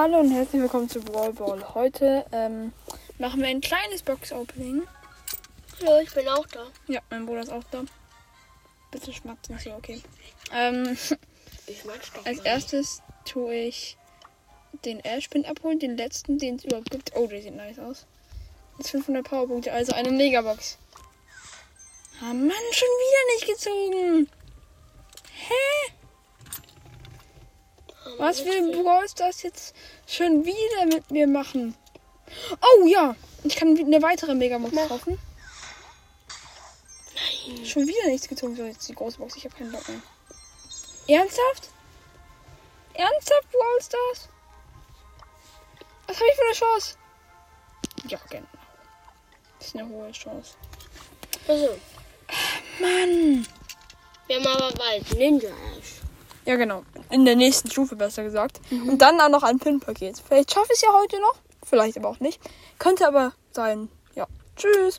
Hallo und herzlich willkommen zu Brawl Ball. Heute ähm, machen wir ein kleines Box-Opening. Hallo, ich bin auch da. Ja, mein Bruder ist auch da. Bitte schmeckt nicht so, okay. Ähm, Ich als erstes tue ich den Airspin abholen, den letzten, den es überhaupt gibt. Oh, der sieht nice aus. Jetzt 500 Powerpunkte, also eine Megabox. Ah Mann, schon wieder nicht gezogen. Hä? Was will Brawl Stars jetzt schon wieder mit mir machen? Oh ja, ich kann eine weitere Megabox kaufen. Nein. Schon wieder nichts gezogen. So, jetzt die große Box. Ich habe keinen Bock mehr. Ernsthaft? Ernsthaft, Brawl Stars? Was habe ich für eine Chance? Ja, genau. Das ist eine hohe Chance. Also, Mann. wir haben aber bald Ninja Ash. Ja, genau. In der nächsten Stufe, besser gesagt. Und dann auch noch ein Pin-Paket. Vielleicht schaffe ich es ja heute noch. Vielleicht aber auch nicht. Könnte aber sein. Ja. Tschüss.